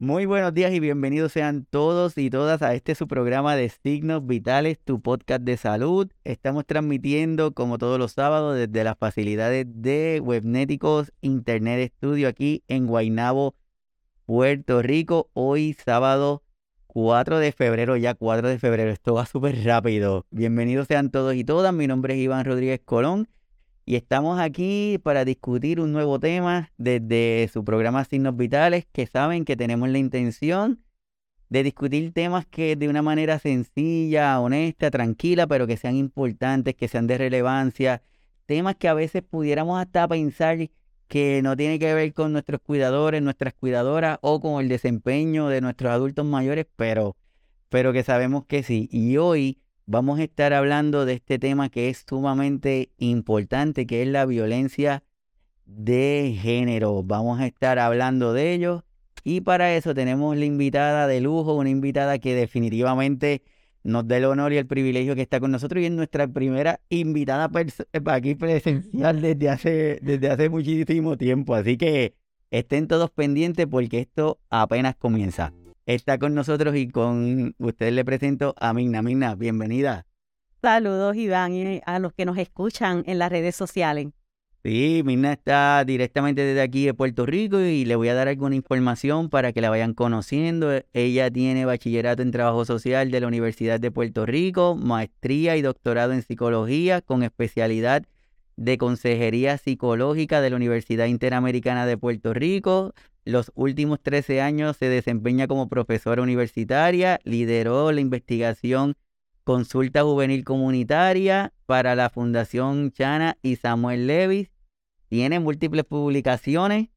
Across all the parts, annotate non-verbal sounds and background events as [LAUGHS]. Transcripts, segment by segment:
Muy buenos días y bienvenidos sean todos y todas a este su programa de Signos Vitales, tu podcast de salud. Estamos transmitiendo como todos los sábados desde las facilidades de Webnéticos Internet Studio aquí en Guaynabo, Puerto Rico. Hoy sábado 4 de febrero, ya 4 de febrero. Esto va súper rápido. Bienvenidos sean todos y todas. Mi nombre es Iván Rodríguez Colón y estamos aquí para discutir un nuevo tema desde su programa Signos Vitales, que saben que tenemos la intención de discutir temas que de una manera sencilla, honesta, tranquila, pero que sean importantes, que sean de relevancia, temas que a veces pudiéramos hasta pensar que no tiene que ver con nuestros cuidadores, nuestras cuidadoras o con el desempeño de nuestros adultos mayores, pero, pero que sabemos que sí. Y hoy vamos a estar hablando de este tema que es sumamente importante, que es la violencia de género. Vamos a estar hablando de ello y para eso tenemos la invitada de lujo, una invitada que definitivamente nos da el honor y el privilegio que está con nosotros y es nuestra primera invitada eh, aquí presencial desde hace, desde hace muchísimo tiempo. Así que estén todos pendientes porque esto apenas comienza está con nosotros y con ustedes le presento a Migna. Migna, bienvenida. Saludos, Iván, y a los que nos escuchan en las redes sociales. Sí, Migna está directamente desde aquí de Puerto Rico y le voy a dar alguna información para que la vayan conociendo. Ella tiene bachillerato en trabajo social de la Universidad de Puerto Rico, maestría y doctorado en psicología con especialidad de consejería psicológica de la Universidad Interamericana de Puerto Rico, los últimos 13 años se desempeña como profesora universitaria, lideró la investigación Consulta Juvenil Comunitaria para la Fundación Chana y Samuel Levis. Tiene múltiples publicaciones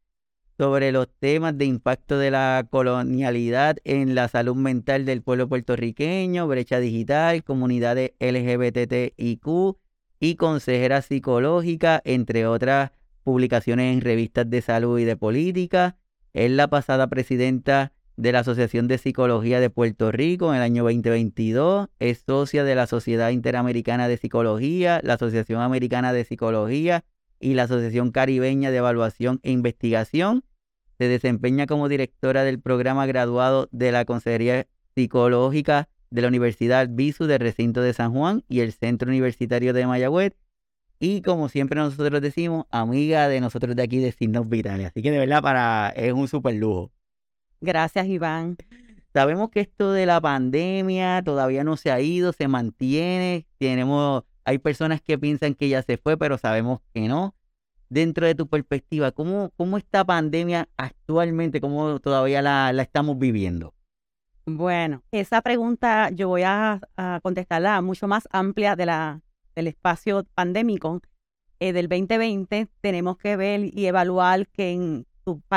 sobre los temas de impacto de la colonialidad en la salud mental del pueblo puertorriqueño, brecha digital, comunidades LGBTIQ y consejera psicológica, entre otras publicaciones en revistas de salud y de política. Es la pasada presidenta de la Asociación de Psicología de Puerto Rico en el año 2022. Es socia de la Sociedad Interamericana de Psicología, la Asociación Americana de Psicología y la Asociación Caribeña de Evaluación e Investigación. Se desempeña como directora del programa graduado de la Consejería Psicológica de la Universidad Visu del Recinto de San Juan y el Centro Universitario de Mayagüez y como siempre nosotros decimos, amiga de nosotros de aquí de Signos Vitales. Así que de verdad para es un súper lujo. Gracias, Iván. Sabemos que esto de la pandemia todavía no se ha ido, se mantiene. Tenemos, hay personas que piensan que ya se fue, pero sabemos que no. Dentro de tu perspectiva, ¿cómo, cómo esta pandemia actualmente, cómo todavía la, estamos viviendo? Bueno, esa pregunta yo voy a, contestarla mucho más amplia de la, del espacio pandémico eh, del 2020, tenemos que ver y evaluar que en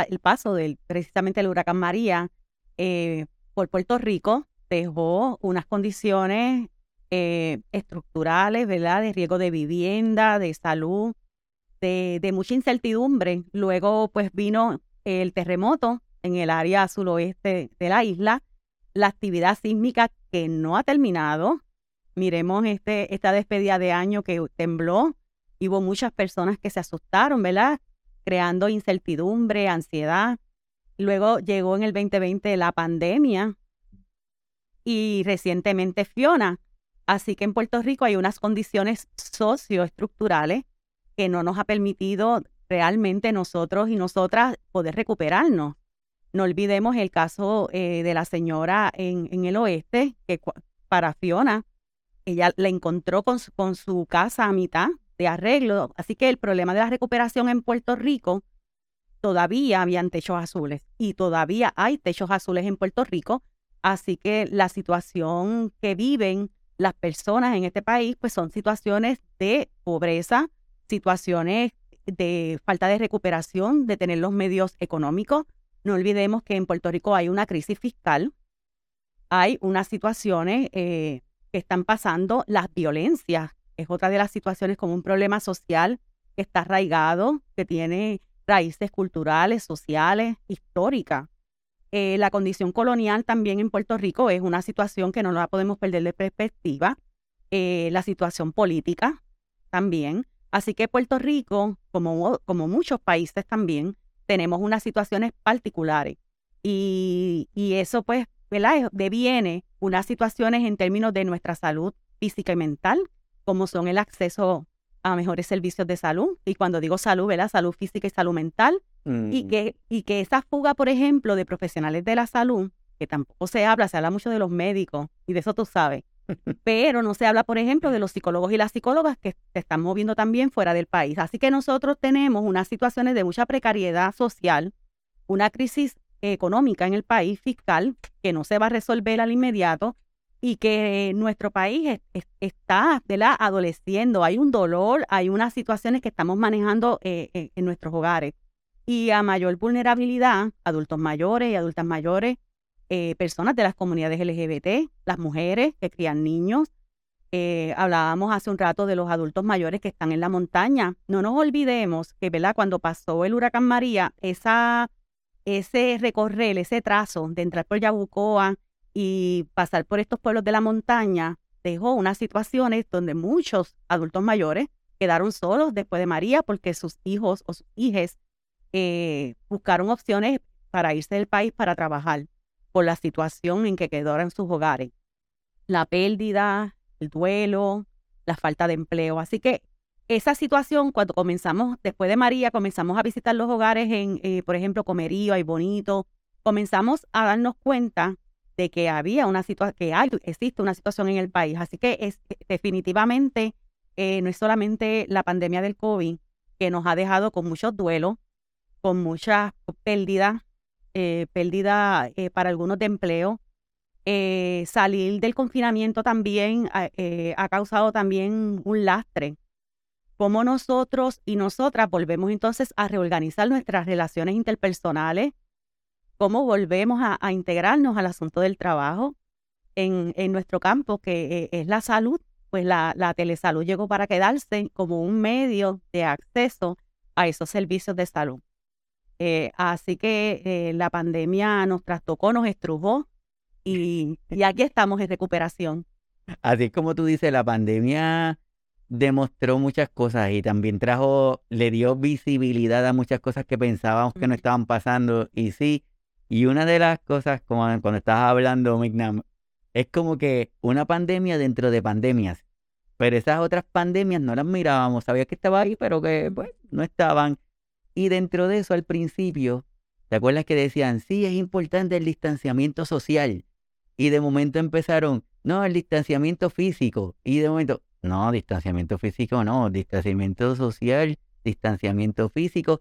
el paso del precisamente el huracán María eh, por Puerto Rico dejó unas condiciones eh, estructurales, ¿verdad? De riesgo de vivienda, de salud, de, de, mucha incertidumbre. Luego, pues vino el terremoto en el área suroeste de la isla, la actividad sísmica que no ha terminado, miremos este, esta despedida de año que tembló hubo muchas personas que se asustaron, ¿verdad? Creando incertidumbre, ansiedad. Luego llegó en el 2020 la pandemia y recientemente Fiona. Así que en Puerto Rico hay unas condiciones socioestructurales que no nos ha permitido realmente nosotros y nosotras poder recuperarnos. No olvidemos el caso eh, de la señora en, el oeste, que para Fiona ella la encontró con su, con su casa a mitad de arreglo. Así que el problema de la recuperación en Puerto Rico todavía habían techos azules y todavía hay techos azules en Puerto Rico. Así que la situación que viven las personas en este país, pues son situaciones de pobreza, situaciones de falta de recuperación, de tener los medios económicos. No olvidemos que en Puerto Rico hay una crisis fiscal, hay unas situaciones eh, que están pasando, las violencias. Es otra de las situaciones como un problema social que está arraigado, que tiene raíces culturales, sociales, históricas. Eh, la condición colonial también en Puerto Rico es una situación que no la podemos perder de perspectiva. Eh, la situación política también. Así que Puerto Rico, como, como muchos países también, tenemos unas situaciones particulares. Y, y eso pues, ¿verdad? Deviene unas situaciones en términos de nuestra salud física y mental, como son el acceso a mejores servicios de salud. Y cuando digo salud, ¿verdad? Salud física y salud mental. Y, Mm, que, y que esa fuga, por ejemplo, de profesionales de la salud, que tampoco se habla, se habla mucho de los médicos, y de eso tú sabes, pero no se habla, por ejemplo, de los psicólogos y las psicólogas que se están moviendo también fuera del país. Así que nosotros tenemos unas situaciones de mucha precariedad social, una crisis económica en el país fiscal que no se va a resolver al inmediato y que nuestro país es- es- está ¿verdad? adoleciendo. Hay un dolor, hay unas situaciones que estamos manejando eh, eh, en nuestros hogares. Y a mayor vulnerabilidad, adultos mayores y adultas mayores, eh, personas de las comunidades LGBT, las mujeres que crían niños. Eh, hablábamos hace un rato de los adultos mayores que están en la montaña. No nos olvidemos que, ¿verdad? Cuando pasó el huracán María, esa, ese recorrer, ese trazo de entrar por Yabucoa y pasar por estos pueblos de la montaña, dejó unas situaciones donde muchos adultos mayores quedaron solos después de María porque sus hijos o sus hijas eh, buscaron opciones para irse del país para trabajar por la situación en que quedaron sus hogares. La pérdida, el duelo, la falta de empleo. Así que esa situación, cuando comenzamos, después de María, comenzamos a visitar los hogares en, eh, por ejemplo, Comerío y Bonito, comenzamos a darnos cuenta de que había una situación, que hay, existe una situación en el país. Así que es definitivamente eh, no es solamente la pandemia del COVID que nos ha dejado con muchos duelos, con mucha pérdida, eh, pérdida eh, para algunos de empleo. Eh, salir del confinamiento también ha- eh, ha causado también un lastre. Cómo nosotros y nosotras volvemos entonces a reorganizar nuestras relaciones interpersonales, cómo volvemos a, integrarnos al asunto del trabajo en, nuestro campo, que es la salud. Pues la, la telesalud llegó para quedarse como un medio de acceso a esos servicios de salud. Eh, así que eh, la pandemia nos trastocó, nos estrujó y, y aquí estamos en recuperación. Así es como tú dices, la pandemia demostró muchas cosas y también trajo, le dio visibilidad a muchas cosas que pensábamos que no estaban pasando. Y sí, y una de las cosas, como cuando estabas hablando, Mignam, es como que una pandemia dentro de pandemias. Pero esas otras pandemias no las mirábamos, sabías que estaba ahí, pero que pues, no estaban. Y dentro de eso, al principio, ¿te acuerdas que decían, sí, es importante el distanciamiento social? Y de momento empezaron, no, el distanciamiento físico. Y de momento, no, distanciamiento físico no, distanciamiento social, distanciamiento físico.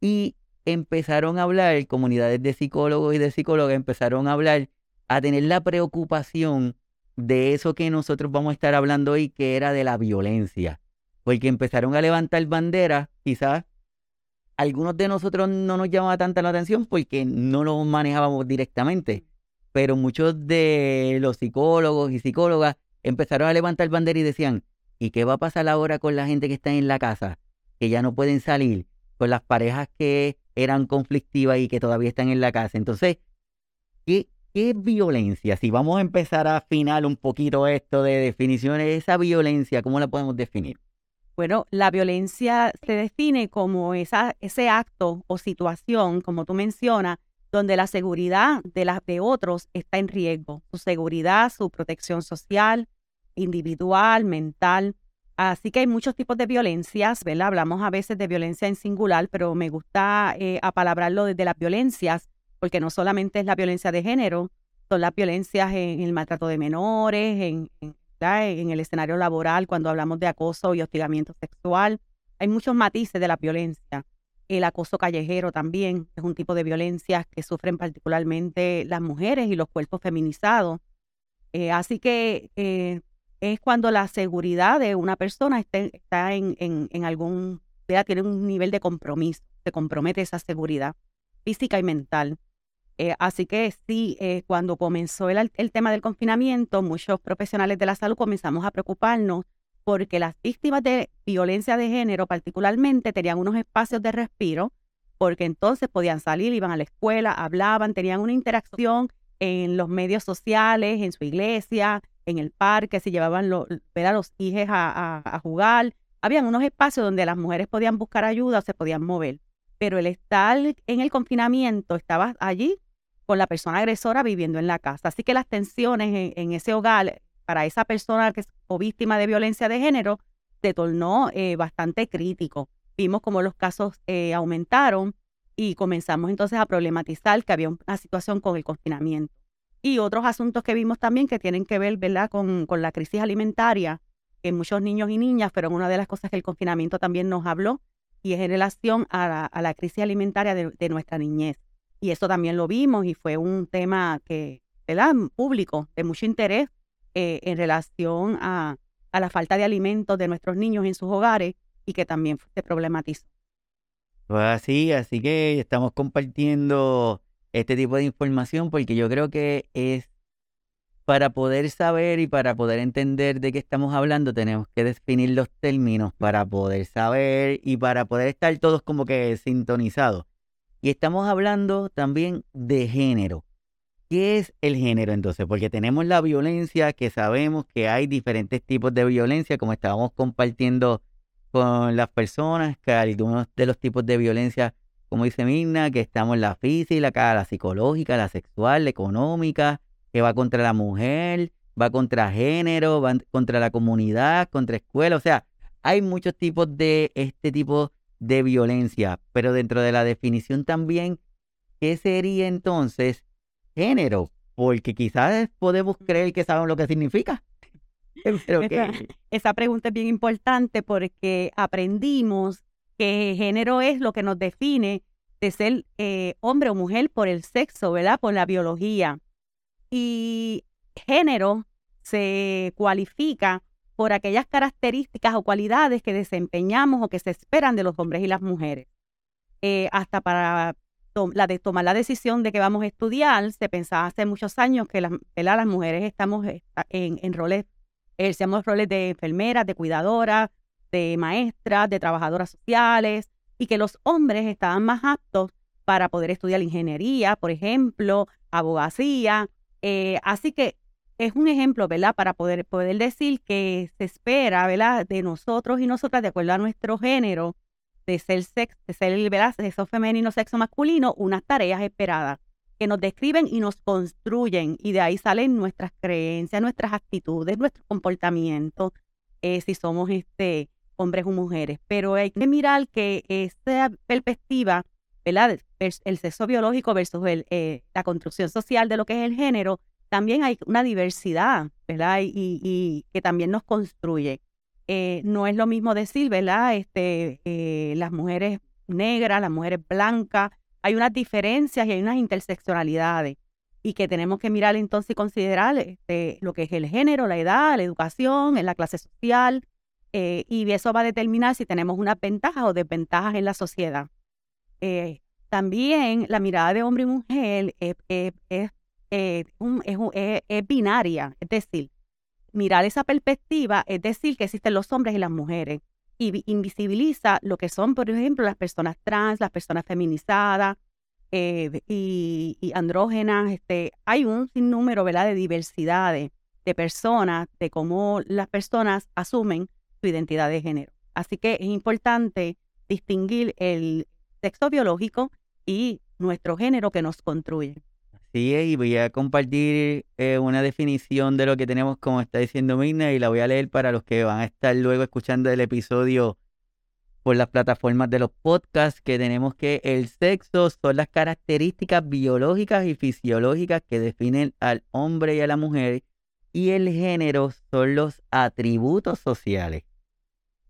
Y empezaron a hablar, comunidades de psicólogos y de psicólogas empezaron a hablar, a tener la preocupación de eso que nosotros vamos a estar hablando hoy, que era de la violencia. Porque empezaron a levantar banderas, quizás algunos de nosotros no nos llamaba tanta la atención porque no lo manejábamos directamente, pero muchos de los psicólogos y psicólogas empezaron a levantar bandera y decían, ¿y qué va a pasar ahora con la gente que está en la casa, que ya no pueden salir, con las parejas que eran conflictivas y que todavía están en la casa? Entonces, ¿qué, qué violencia? Si vamos a empezar a afinar un poquito esto de definiciones, esa violencia, ¿cómo la podemos definir? Bueno, la violencia se define como esa, ese acto o situación, como tú mencionas, donde la seguridad de, las de otros está en riesgo. Su seguridad, su protección social, individual, mental. Así que hay muchos tipos de violencias, ¿verdad? Hablamos a veces de violencia en singular, pero me gusta eh, apalabrarlo desde las violencias, porque no solamente es la violencia de género, son las violencias en, el maltrato de menores, en, en en el escenario laboral, cuando hablamos de acoso y hostigamiento sexual. Hay muchos matices de la violencia. El acoso callejero también es un tipo de violencia que sufren particularmente las mujeres y los cuerpos feminizados. Eh, así que eh, es cuando la seguridad de una persona está, en, en, en algún, tiene un nivel de compromiso, se compromete esa seguridad física y mental. Eh, así que sí, eh, cuando comenzó el, el, tema del confinamiento, muchos profesionales de la salud comenzamos a preocuparnos porque las víctimas de violencia de género particularmente tenían unos espacios de respiro, porque entonces podían salir, iban a la escuela, hablaban, tenían una interacción en los medios sociales, en su iglesia, en el parque, se llevaban a los hijos a, a, a jugar. Habían unos espacios donde las mujeres podían buscar ayuda o se podían mover pero el estar en el confinamiento, estabas allí con la persona agresora viviendo en la casa. Así que las tensiones en, ese hogar para esa persona que es o víctima de violencia de género se tornó eh, bastante crítico. Vimos como los casos eh, aumentaron y comenzamos entonces a problematizar que había una situación con el confinamiento. Y otros asuntos que vimos también que tienen que ver ¿verdad? Con, con la crisis alimentaria en muchos niños y niñas, pero una de las cosas que el confinamiento también nos habló y es en relación a la, crisis alimentaria de, nuestra niñez. Y eso también lo vimos y fue un tema que, ¿verdad? Público, de mucho interés eh, en relación a, a la falta de alimentos de nuestros niños en sus hogares y que también se problematizó. Pues así, así que estamos compartiendo este tipo de información porque yo creo que es para poder saber y para poder entender de qué estamos hablando, tenemos que definir los términos para poder saber y para poder estar todos como que sintonizados. Y estamos hablando también de género. ¿Qué es el género entonces? Porque tenemos la violencia, que sabemos que hay diferentes tipos de violencia, como estábamos compartiendo con las personas, que algunos de los tipos de violencia, como dice Mirna, que estamos la física, la psicológica, la sexual, la económica, que va contra la mujer, va contra género, va contra la comunidad, contra escuela. O sea, hay muchos tipos de este tipo de violencia, pero dentro de la definición también, ¿qué sería entonces género? Porque quizás podemos creer que sabemos lo que significa. [LAUGHS] esa, pregunta es bien importante porque aprendimos que género es lo que nos define de ser eh, hombre o mujer por el sexo, ¿verdad? Por la biología. Y género se cualifica por aquellas características o cualidades que desempeñamos o que se esperan de los hombres y las mujeres. Eh, hasta para la de tomar la decisión de que vamos a estudiar, se pensaba hace muchos años que las, las mujeres estamos en, en roles, ejercemos roles de enfermeras, de cuidadoras, de maestras, de trabajadoras sociales, y que los hombres estaban más aptos para poder estudiar ingeniería, por ejemplo, abogacía, eh, así que es un ejemplo, ¿verdad? Para poder, poder decir que se espera, ¿verdad? De nosotros y nosotras, de acuerdo a nuestro género, de ser sexo, de ser, ¿verdad? Sexo femenino, sexo masculino, unas tareas esperadas que nos describen y nos construyen y de ahí salen nuestras creencias, nuestras actitudes, nuestro comportamiento, eh, si somos este, hombres o mujeres. Pero hay que mirar que esta perspectiva ¿verdad? El sexo biológico versus el, eh, la construcción social de lo que es el género, también hay una diversidad, ¿verdad? Y, que también nos construye. Eh, no es lo mismo decir, ¿verdad? Este, eh, las mujeres negras, las mujeres blancas, hay unas diferencias y hay unas interseccionalidades y que tenemos que mirar entonces y considerar este, lo que es el género, la edad, la educación, la clase social, y eso va a determinar si tenemos unas ventajas o desventajas en la sociedad. También la mirada de hombre y mujer es, es, eh, es, binaria, es decir, mirar esa perspectiva es decir que existen los hombres y las mujeres y invisibiliza lo que son, por ejemplo, las personas trans, las personas feminizadas eh, y, andrógenas. Este, hay un sinnúmero de diversidades de personas, de cómo las personas asumen su identidad de género. Así que es importante distinguir el, sexo biológico y nuestro género que nos construye. Sí, y voy a compartir eh, una definición de lo que tenemos, como está diciendo Mirna, y la voy a leer para los que van a estar luego escuchando el episodio por las plataformas de los podcasts, que tenemos que el sexo son las características biológicas y fisiológicas que definen al hombre y a la mujer, y el género son los atributos sociales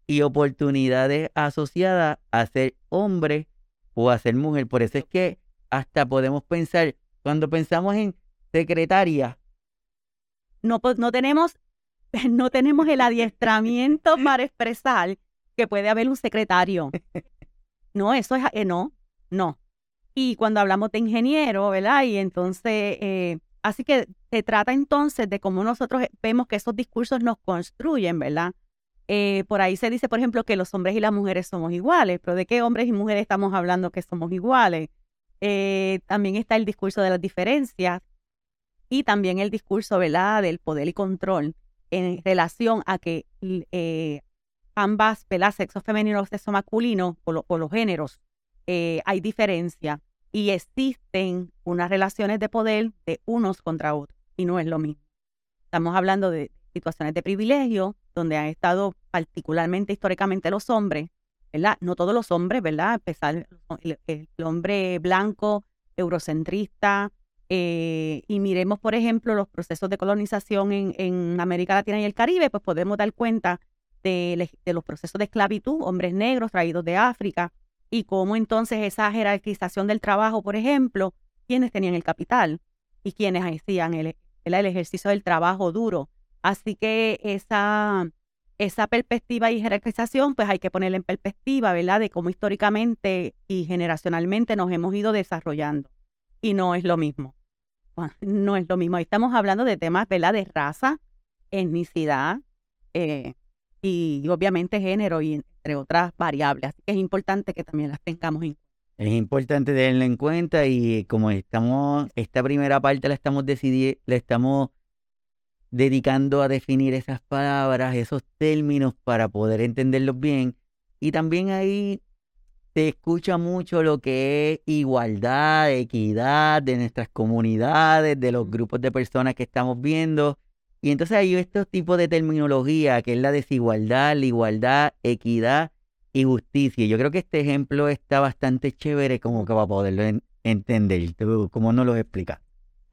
y oportunidades asociadas a ser hombre o a ser mujer. Por eso es que hasta podemos pensar, cuando pensamos en secretaria. No, no, tenemos, [LAUGHS] no tenemos el adiestramiento [LAUGHS] para expresar que puede haber un secretario. No, eso es, eh, no, no. Y cuando hablamos de ingeniero, ¿verdad? Y entonces, eh, así que se trata entonces de cómo nosotros vemos que esos discursos nos construyen, ¿verdad? Eh, por ahí se dice, por ejemplo, que los hombres y las mujeres somos iguales, pero ¿de qué hombres y mujeres estamos hablando que somos iguales? Eh, también está el discurso de las diferencias y también el discurso ¿verdad? del poder y control en relación a que eh, ambas, ¿verdad? sexo femenino o sexo masculino, por, los géneros, hay diferencia. y existen unas relaciones de poder de unos contra otros y no es lo mismo. Estamos hablando de situaciones de privilegio donde han estado particularmente históricamente los hombres, ¿verdad? No todos los hombres, ¿verdad? Empezar el, el hombre blanco, eurocentrista, eh, y miremos, por ejemplo, los procesos de colonización en, América Latina y el Caribe, pues podemos dar cuenta de, los procesos de esclavitud, hombres negros traídos de África, y cómo entonces esa jerarquización del trabajo, por ejemplo, quienes tenían el capital y quienes hacían el ejercicio del trabajo duro. Así que esa, esa perspectiva y jerarquización, pues hay que ponerla en perspectiva, ¿verdad? De cómo históricamente y generacionalmente nos hemos ido desarrollando. Y no es lo mismo. [LAUGHS] no es lo mismo. Ahí estamos hablando de temas, ¿verdad? De raza, etnicidad eh, y, obviamente género y entre otras variables. Así que es importante que también las tengamos en cuenta. Es importante tenerlo en cuenta y como estamos, esta primera parte la estamos decidiendo, la estamos dedicando a definir esas palabras, esos términos para poder entenderlos bien. Y también ahí se escucha mucho lo que es igualdad, equidad de nuestras comunidades, de los grupos de personas que estamos viendo. Y entonces hay estos tipos de terminología, que es la desigualdad, la igualdad, equidad y justicia. Yo creo que este ejemplo está bastante chévere como que va a poderlo entender. ¿Cómo nos lo explicas?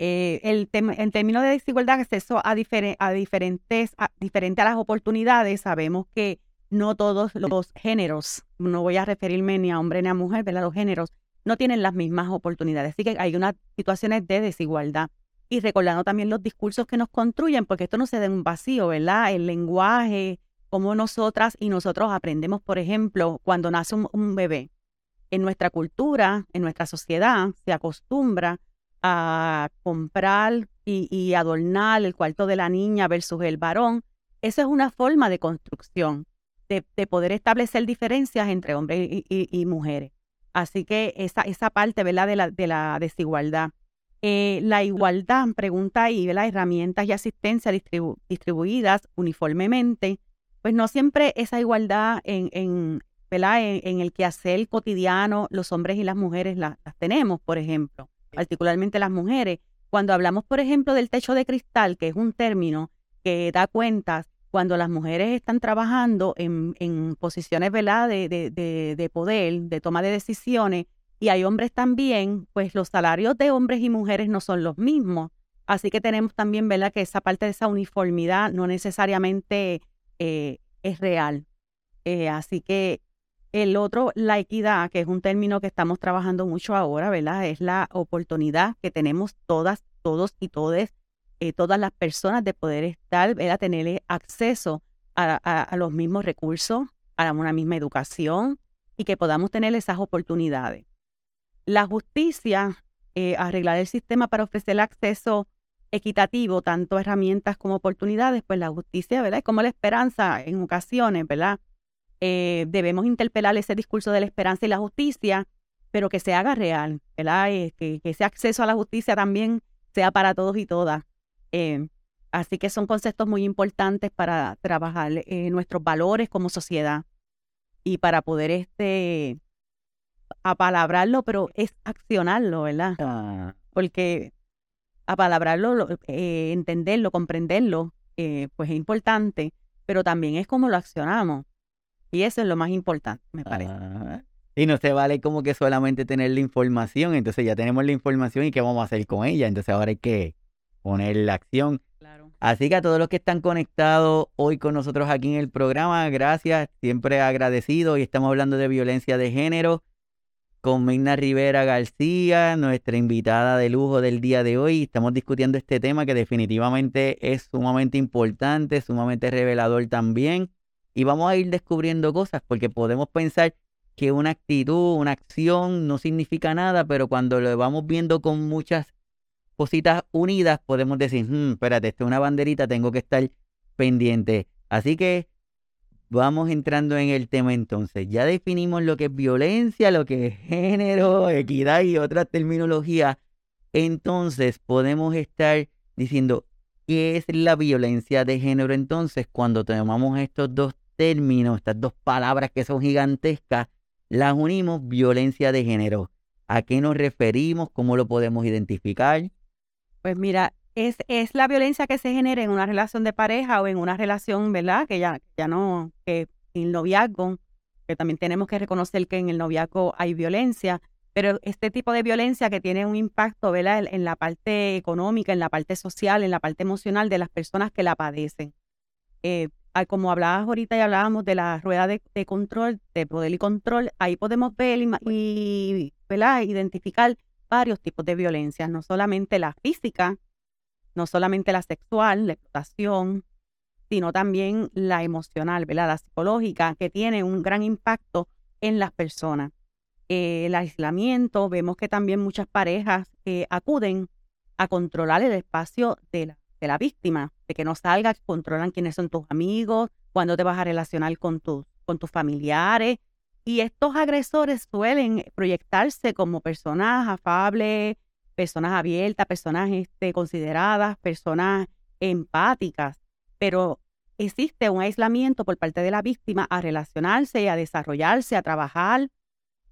Eh, el, en términos de desigualdad, acceso a, a diferentes, diferente a las oportunidades, sabemos que no todos los géneros, no voy a referirme ni a hombre ni a mujer, ¿verdad? Los géneros no tienen las mismas oportunidades. Así que hay unas situaciones de desigualdad. Y recordando también los discursos que nos construyen, porque esto no se da en un vacío, ¿verdad? El lenguaje, cómo nosotras y nosotros aprendemos, por ejemplo, cuando nace un bebé. En nuestra cultura, en nuestra sociedad, se acostumbra a comprar y, adornar el cuarto de la niña versus el varón, esa es una forma de construcción, de, poder establecer diferencias entre hombres y, mujeres. Así que esa, esa parte ¿verdad? De, la, de la desigualdad. Eh, la igualdad, pregunta ahí, ¿verdad? herramientas y asistencia distribuidas uniformemente, pues no siempre esa igualdad en, en, ¿verdad? en, el quehacer cotidiano los hombres y las mujeres las tenemos, por ejemplo particularmente las mujeres. Cuando hablamos, por ejemplo, del techo de cristal, que es un término que da cuentas cuando las mujeres están trabajando en, posiciones de, poder, de toma de decisiones, y hay hombres también, pues los salarios de hombres y mujeres no son los mismos. Así que tenemos también, ¿verdad?, que esa parte de esa uniformidad no necesariamente eh, es real. Eh, así que el otro, la equidad, que es un término que estamos trabajando mucho ahora, ¿verdad? Es la oportunidad que tenemos todas, todos y todes, eh, todas las personas de poder estar, ¿verdad? Tener acceso a, los mismos recursos, a una misma educación y que podamos tener esas oportunidades. La justicia, eh, arreglar el sistema para ofrecer acceso equitativo, tanto herramientas como oportunidades, pues la justicia, ¿verdad? Es como la esperanza en ocasiones, ¿verdad? Eh, debemos interpelar ese discurso de la esperanza y la justicia, pero que se haga real, ¿verdad? Eh, que, ese acceso a la justicia también sea para todos y todas. Eh, así que son conceptos muy importantes para trabajar nuestros valores como sociedad y para poder este apalabrarlo, pero es accionarlo, ¿verdad? Ah. Porque apalabrarlo, entenderlo, comprenderlo, pues es importante, pero también es como lo accionamos. Y eso es lo más importante, me parece. Ah, y no se vale como que solamente tener la información, entonces ya tenemos la información y qué vamos a hacer con ella, entonces ahora hay que poner la acción. Claro. Así que a todos los que están conectados hoy con nosotros aquí en el programa, gracias, siempre agradecido. y estamos hablando de violencia de género con Migna Rivera García, nuestra invitada de lujo del día de hoy. Estamos discutiendo este tema que definitivamente es sumamente importante, sumamente revelador también y vamos a ir descubriendo cosas porque podemos pensar que una actitud, una acción no significa nada, pero cuando lo vamos viendo con muchas cositas unidas, podemos decir, hmm, espérate, esta es una banderita, tengo que estar pendiente. Así que vamos entrando en el tema entonces. Ya definimos lo que es violencia, lo que es género, equidad y otras terminologías. Entonces podemos estar diciendo, ¿qué es la violencia de género entonces cuando tomamos estos dos términos, estas dos palabras que son gigantescas, las unimos violencia de género. ¿A qué nos referimos? ¿Cómo lo podemos identificar? Pues mira, es, es la violencia que se genera en una relación de pareja o en una relación, ¿verdad? Que ya, ya no, que en noviazgo, que también tenemos que reconocer que en el noviazgo hay violencia, pero este tipo de violencia que tiene un impacto, ¿verdad? En, la parte económica, en la parte social, en la parte emocional de las personas que la padecen. Eh, como hablabas ahorita y hablábamos de la rueda de, control, de poder y control, ahí podemos ver y, ¿verdad? identificar varios tipos de violencia, no solamente la física, no solamente la sexual, la explotación, sino también la emocional, ¿verdad? la psicológica, que tiene un gran impacto en las personas. Eh, el aislamiento, vemos que también muchas parejas eh, acuden a controlar el espacio de la, de la víctima, de que no salgas, controlan quiénes son tus amigos, cuándo te vas a relacionar con, tus con tus familiares. Y estos agresores suelen proyectarse como personas afables, personas abiertas, personas este, consideradas, personas empáticas, pero existe un aislamiento por parte de la víctima a relacionarse, a desarrollarse, a trabajar.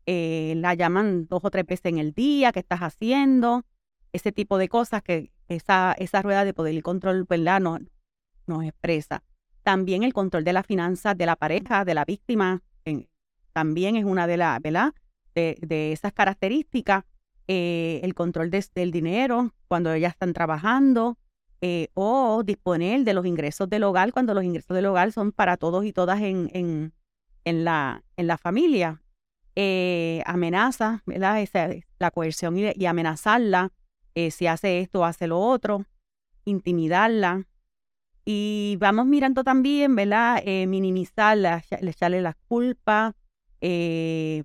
Eh, la llaman dos o tres veces en el día, ¿qué estás haciendo? Ese tipo de cosas que esa, esa rueda de poder y control ¿verdad? Nos, nos expresa. También el control de las finanzas de la pareja, de la víctima, también es una de las, ¿verdad? De, de, esas características. Eh, el control del dinero cuando ellas están trabajando eh, o disponer de los ingresos del hogar cuando los ingresos del hogar son para todos y todas en, en, en la, en la familia. Eh, amenaza, ¿verdad? Esa, la coerción y, y amenazarla eh, si hace esto, hace lo otro, intimidarla. Y vamos mirando también, ¿verdad? Eh, minimizarla, echarle las culpas, eh,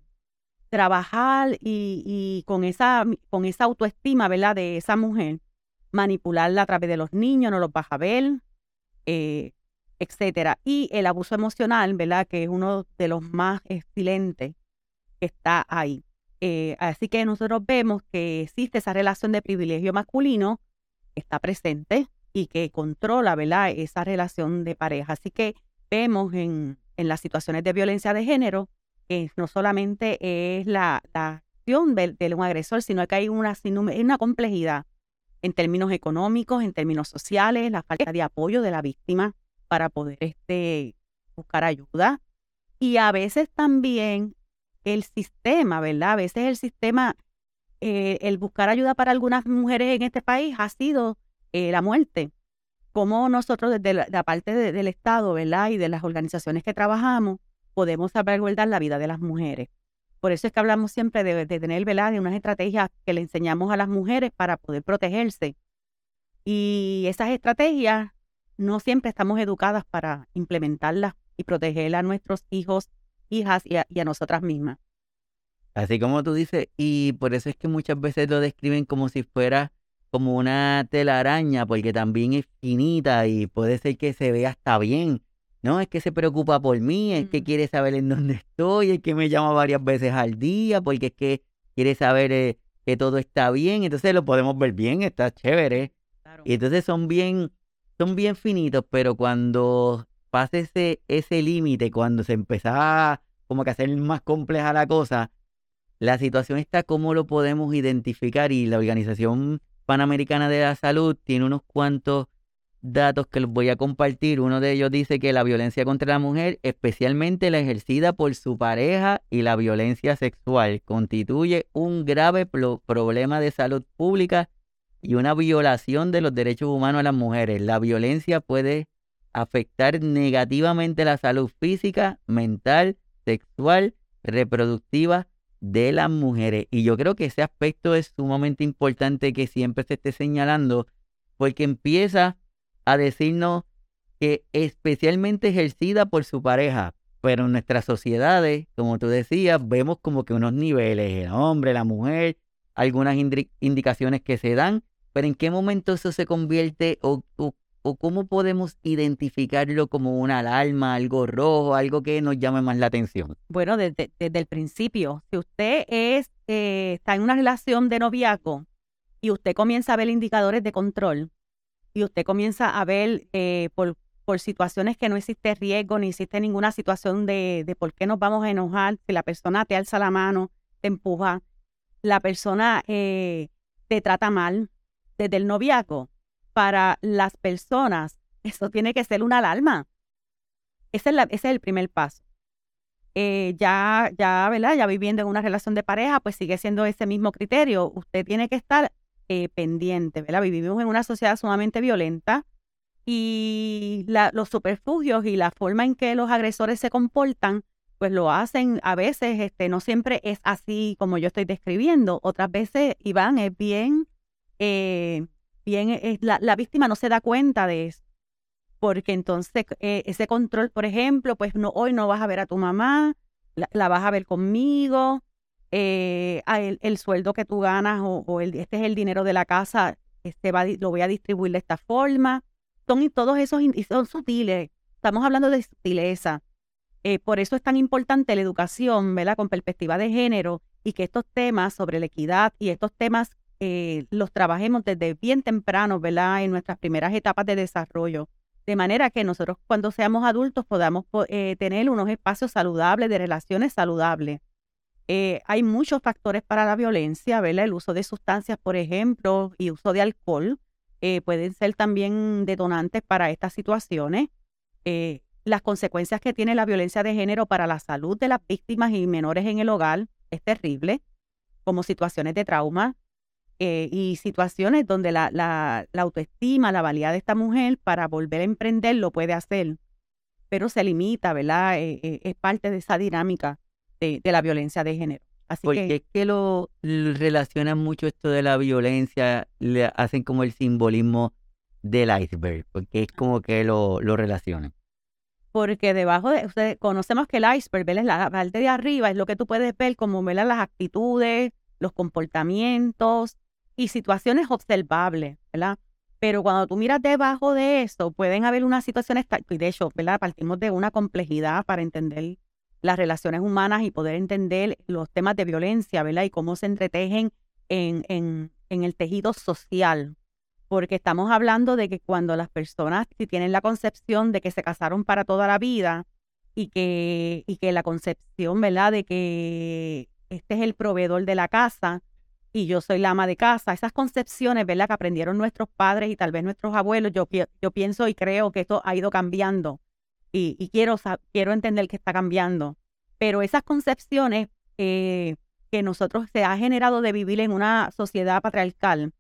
trabajar y, con, esa, con esa autoestima, ¿verdad? De esa mujer, manipularla a través de los niños, no los vas a ver, etcétera. Y el abuso emocional, ¿verdad? Que es uno de los más excelentes que está ahí. Eh, así que nosotros vemos que existe esa relación de privilegio masculino, está presente y que controla ¿verdad? esa relación de pareja. Así que vemos en, en las situaciones de violencia de género que no solamente es la, acción de, un agresor, sino que hay una, una complejidad en términos económicos, en términos sociales, la falta de apoyo de la víctima para poder este, buscar ayuda. Y a veces también el sistema, ¿verdad? A veces el sistema, eh, el buscar ayuda para algunas mujeres en este país ha sido eh, la muerte. Como nosotros desde la, parte del Estado, ¿verdad? Y de las organizaciones que trabajamos, podemos salvaguardar la vida de las mujeres. Por eso es que hablamos siempre de, tener, ¿verdad? De unas estrategias que le enseñamos a las mujeres para poder protegerse. Y esas estrategias no siempre estamos educadas para implementarlas y proteger a nuestros hijos hijas y a, nosotras mismas. Así como tú dices, y por eso es que muchas veces lo describen como si fuera como una telaraña, porque también es finita y puede ser que se vea hasta bien. No, es que se preocupa por mí, es que mm. quiere saber en dónde estoy, es que me llama varias veces al día, porque es que quiere saber eh, que todo está bien, entonces lo podemos ver bien, está chévere. Y entonces son bien, son bien finitos, pero cuando pasa ese, ese límite, cuando se empezaba como que a hacer más compleja la cosa, la situación está cómo lo podemos identificar y la Organización Panamericana de la Salud tiene unos cuantos datos que les voy a compartir. Uno de ellos dice que la violencia contra la mujer, especialmente la ejercida por su pareja y la violencia sexual, constituye un grave problema de salud pública y una violación de los derechos humanos a las mujeres. La violencia puede afectar negativamente la salud física, mental, sexual, reproductiva de las mujeres. Y yo creo que ese aspecto es sumamente importante que siempre se esté señalando, porque empieza a decirnos que especialmente ejercida por su pareja, pero en nuestras sociedades, como tú decías, vemos como que unos niveles, el hombre, la mujer, algunas indicaciones que se dan, pero en qué momento eso se convierte o, o cómo podemos identificarlo como una alarma, algo rojo, algo que nos llame más la atención? Bueno, desde, el principio, si usted es, eh, está en una relación de noviazgo y usted comienza a ver indicadores de control y usted comienza a ver eh, por, situaciones que no existe riesgo ni existe ninguna situación de, de por qué nos vamos a enojar, si la persona te alza la mano, te empuja, la persona eh, te trata mal desde el noviazgo, para las personas, eso tiene que ser una alarma. Ese es, el primer paso. Eh, ya, ya, ¿verdad? Ya viviendo en una relación de pareja, pues sigue siendo ese mismo criterio. Usted tiene que estar eh, pendiente, ¿verdad? Vivimos en una sociedad sumamente violenta y los superfugios y la forma en que los agresores se comportan, pues lo hacen a veces, este, no siempre es así como yo estoy describiendo. Otras veces, Iván, es bien, eh, bien, es, la, la víctima no se da cuenta de eso porque entonces eh, ese control, por ejemplo, pues no, hoy no vas a ver a tu mamá, la, vas a ver conmigo, eh, el, sueldo que tú ganas o, el, este es el dinero de la casa, este va, lo voy a distribuir de esta forma. Son todos esos son sutiles. Estamos hablando de sutileza. Eh, por eso es tan importante la educación, ¿verdad? Con perspectiva de género y que estos temas sobre la equidad y estos temas los trabajemos desde bien temprano, ¿verdad? En nuestras primeras etapas de desarrollo de manera que nosotros cuando seamos adultos podamos eh, tener unos espacios saludables, de relaciones saludables. Eh, hay muchos factores para la violencia, ¿verdad? El uso de sustancias, por ejemplo, y uso de alcohol eh, pueden ser también detonantes para estas situaciones. las consecuencias que tiene la violencia de género para la salud de las víctimas y menores en el hogar es terrible, como situaciones de trauma, eh, y situaciones donde la, la, autoestima, la valía de esta mujer para volver a emprender lo puede hacer, pero se limita, ¿verdad? Eh, eh, es parte de esa dinámica de, la violencia de género. Así Porque es que lo, relacionan mucho esto de la violencia, le hacen como el simbolismo del iceberg, porque es como que lo, lo relacionan. Porque debajo de, ustedes conocemos que el iceberg, ¿verdad? La parte de arriba es lo que tú puedes ver como, ¿verdad? Las actitudes, los comportamientos, y situaciones observables, ¿verdad? Pero cuando tú miras debajo de eso, pueden haber unas situaciones, y de hecho, ¿verdad? Partimos de una complejidad para entender las relaciones humanas y poder entender los temas de violencia, ¿verdad? Y cómo se entretejen en, en, en el tejido social. Porque estamos hablando de que cuando las personas, tienen la concepción de que se casaron para toda la vida y que, y que la concepción, ¿verdad? De que este es el proveedor de la casa, y yo soy la ama de casa. Esas concepciones, ¿verdad? Que aprendieron nuestros padres y tal vez nuestros abuelos, yo, yo pienso y creo que esto ha ido cambiando y, quiero, quiero entender que está cambiando. Pero esas concepciones eh, que nosotros se ha generado de vivir en una sociedad patriarcal,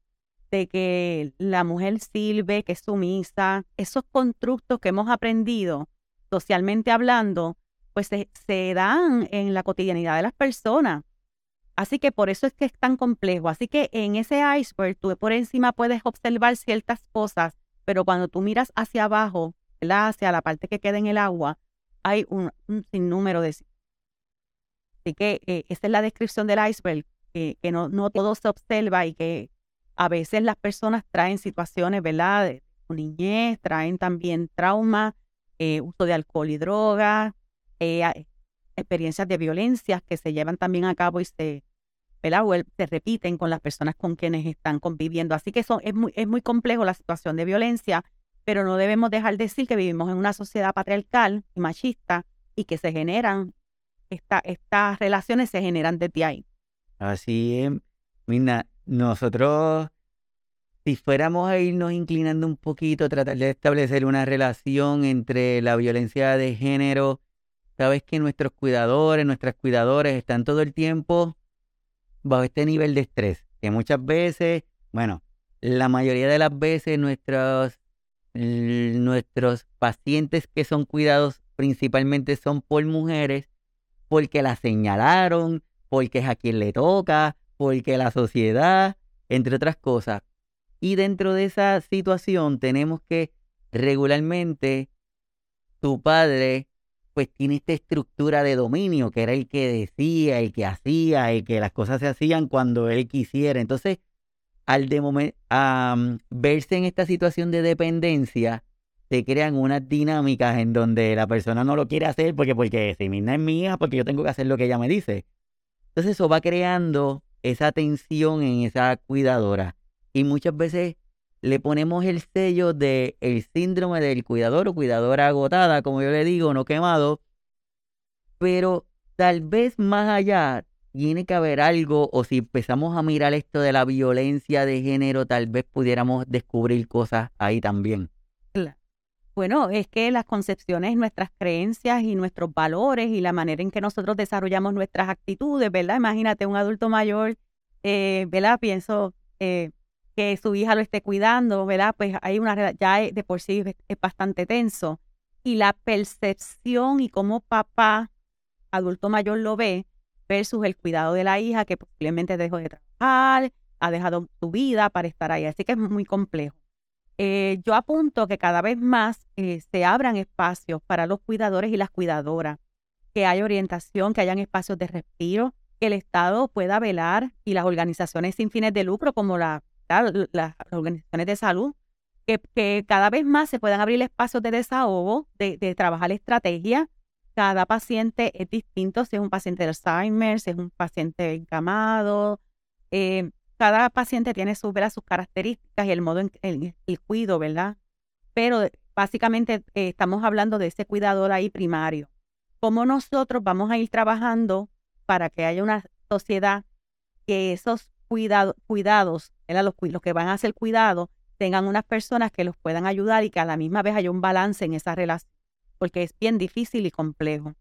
de que la mujer sirve, que es sumisa, esos constructos que hemos aprendido socialmente hablando, pues se dan en la cotidianidad de las personas. Así que por eso es que es tan complejo. Así que en ese iceberg tú por encima puedes observar ciertas cosas, pero cuando tú miras hacia abajo, hacia la parte que queda en el agua, hay un, sinnúmero de... Así que eh, esa es la descripción del iceberg, que no, no todo se observa y que a veces las personas traen situaciones, ¿verdad? De su niñez, traen también trauma, eh, uso de alcohol y drogas, eh, experiencias de violencia que se llevan también a cabo y se, se repiten con las personas con quienes están conviviendo. Así que es muy, es muy complejo la situación de violencia, pero no debemos dejar de decir que vivimos en una sociedad patriarcal y machista y que se generan, esta, estas relaciones se generan desde ahí. Así es. Mira, nosotros, si fuéramos a irnos inclinando un poquito, tratar de establecer una relación entre la violencia de género sabes que nuestros cuidadores, nuestras cuidadoras están todo el tiempo bajo este nivel de estrés, que muchas veces, bueno, la mayoría de las veces nuestros, nuestros pacientes que son cuidados principalmente son por mujeres, porque la señalaron, porque es a quien le toca, porque la sociedad, entre otras cosas. Y dentro de esa situación tenemos que regularmente tu padre pues tiene esta estructura de dominio, que era el que decía, el que hacía, el que las cosas se hacían cuando él quisiera. Entonces, al de verse en esta situación de dependencia, se crean unas dinámicas en donde la persona no lo quiere hacer porque, porque si misma es mía, porque yo tengo que hacer lo que ella me dice. Entonces eso va creando esa tensión en esa cuidadora. Y muchas veces le ponemos el sello de el síndrome del cuidador o cuidadora agotada, como yo le digo, no quemado, pero tal vez más allá tiene que haber algo, o si empezamos a mirar esto de la violencia de género, tal vez pudiéramos descubrir cosas ahí también. Bueno, es que las concepciones, nuestras creencias y nuestros valores y la manera en que nosotros desarrollamos nuestras actitudes, ¿verdad? Imagínate un adulto mayor, eh, ¿verdad? Pienso eh, que su hija lo esté cuidando, ¿verdad? Pues hay una ya de por sí es bastante tenso. Y la percepción y cómo papá, adulto mayor, lo ve versus el cuidado de la hija que posiblemente dejó de trabajar, ha dejado su vida para estar ahí. Así que es muy complejo. Eh, yo apunto que cada vez más eh, se abran espacios para los cuidadores y las cuidadoras, que haya orientación, que hayan espacios de respiro, que el Estado pueda velar y las organizaciones sin fines de lucro como la, las organizaciones de salud, que, cada vez más se puedan abrir espacios de desahogo, de, de trabajar estrategia. Cada paciente es distinto, si es un paciente de Alzheimer, si es un paciente encamado, eh, cada paciente tiene sus, sus características y el modo en el, el cuido, ¿verdad? Pero básicamente eh, estamos hablando de ese cuidador ahí primario. ¿Cómo nosotros vamos a ir trabajando para que haya una sociedad que esos cuidados, los, que van a hacer cuidado, tengan unas personas que los puedan ayudar y que a la misma vez haya un balance en esa relación? Porque es bien difícil y complejo.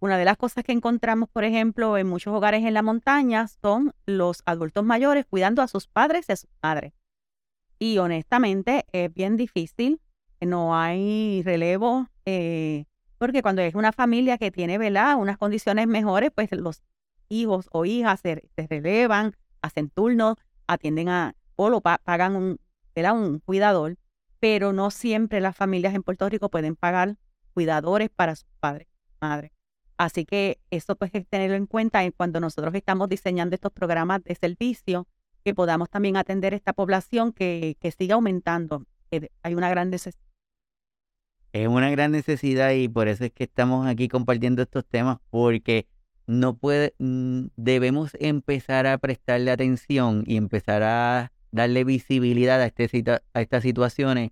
Una de las cosas que encontramos, por ejemplo, en muchos hogares en la montaña son los adultos mayores cuidando a sus padres y a sus madres. Y honestamente es bien difícil, no hay relevo, eh, porque cuando es una familia que tiene ¿verdad? unas condiciones mejores, pues los hijos o hijas se, relevan, hacen turnos, atienden a, o lo pagan un, un cuidador, pero no siempre las familias en Puerto Rico pueden pagar cuidadores para sus padres, madres. Así que eso pues es tenerlo en cuenta en cuando nosotros estamos diseñando estos programas de servicio, que podamos también atender esta población que, que siga aumentando. hay una gran necesidad. Es una gran necesidad y por eso es que estamos aquí compartiendo estos temas, porque no puede, mm, debemos empezar a prestarle atención y empezar a darle visibilidad a, este, a estas situaciones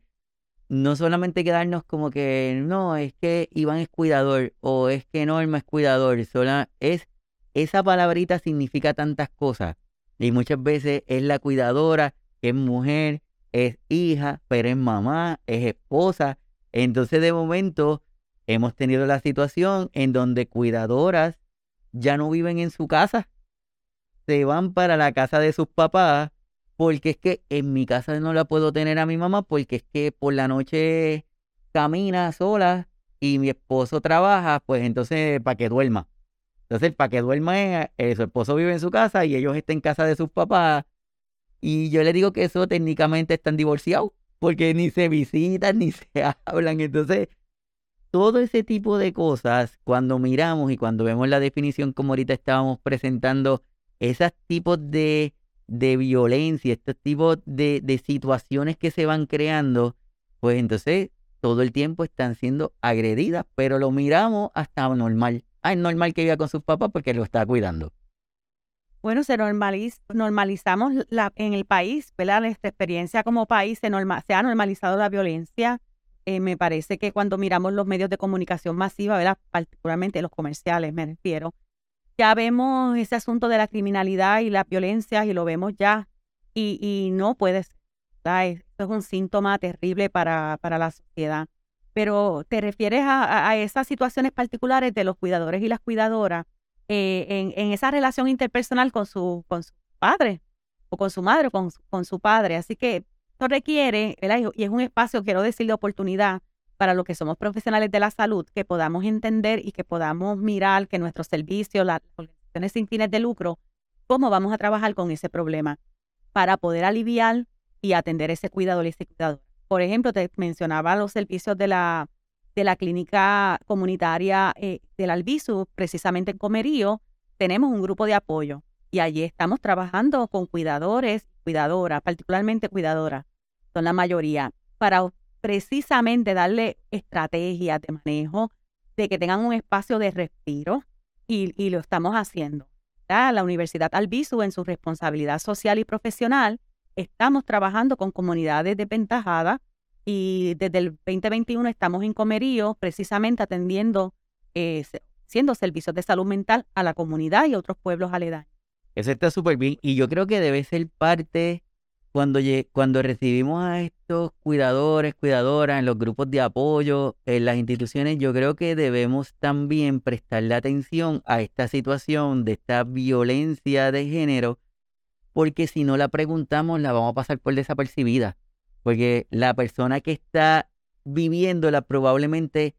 no solamente quedarnos como que no, es que Iván es cuidador o es que Norma es cuidador, sola, es esa palabrita significa tantas cosas y muchas veces es la cuidadora, es mujer, es hija, pero es mamá, es esposa. Entonces de momento hemos tenido la situación en donde cuidadoras ya no viven en su casa, se van para la casa de sus papás porque es que en mi casa no la puedo tener a mi mamá porque es que por la noche camina sola y mi esposo trabaja, pues entonces para que duerma. Entonces, para que duerma, eh, su esposo vive en su casa y ellos están en casa de sus papás. Y yo le digo que eso técnicamente están divorciados porque ni se visitan [LAUGHS] ni se hablan. Entonces, todo ese tipo de cosas, cuando miramos y cuando vemos la definición como ahorita estábamos presentando, esos tipos de de violencia, estos tipos de, de situaciones que se van creando, pues entonces todo el tiempo están siendo agredidas, pero lo miramos hasta normal. Ah, es normal que viva con sus papás porque lo está cuidando. Bueno, se normalizamos la, en el país, ¿verdad? Nuestra experiencia como país se, se ha normalizado la violencia. Eh, me parece que cuando miramos los medios de comunicación masiva, ¿verdad? Particularmente los comerciales, me refiero, ya vemos ese asunto de la criminalidad y la violencia y lo vemos ya y, y no puede ser. Esto es un síntoma terrible para, para la sociedad. Pero te refieres a, a, esas situaciones particulares de los cuidadores y las cuidadoras eh, en, en, esa relación interpersonal con su, con su padre o con su madre o con, con su padre. Así que esto requiere, y es un espacio, quiero decir, de oportunidad para los que somos profesionales de la salud, que podamos entender y que podamos mirar que nuestros servicios, las organizaciones sin fines de lucro, cómo vamos a trabajar con ese problema para poder aliviar y atender ese cuidador y ese cuidador. Por ejemplo, te mencionaba los servicios de la, de la clínica comunitaria eh, del Albizu, precisamente en Comerío, tenemos un grupo de apoyo y allí estamos trabajando con cuidadores, cuidadoras, particularmente cuidadoras, son la mayoría, para precisamente darle estrategias de manejo, de que tengan un espacio de respiro y, lo estamos haciendo. La Universidad Albizu, en su responsabilidad social y profesional, estamos trabajando con comunidades desventajadas y desde el 2021 estamos en Comerío precisamente atendiendo eh, siendo servicios de salud mental a la comunidad y a otros pueblos aledaños. Eso está súper bien y yo creo que debe ser parte cuando, cuando recibimos a estos cuidadores, cuidadoras en los grupos de apoyo, en las instituciones, yo creo que debemos también prestarle atención a esta situación de esta violencia de género, porque si no la preguntamos la vamos a pasar por desapercibida, porque la persona que está viviéndola probablemente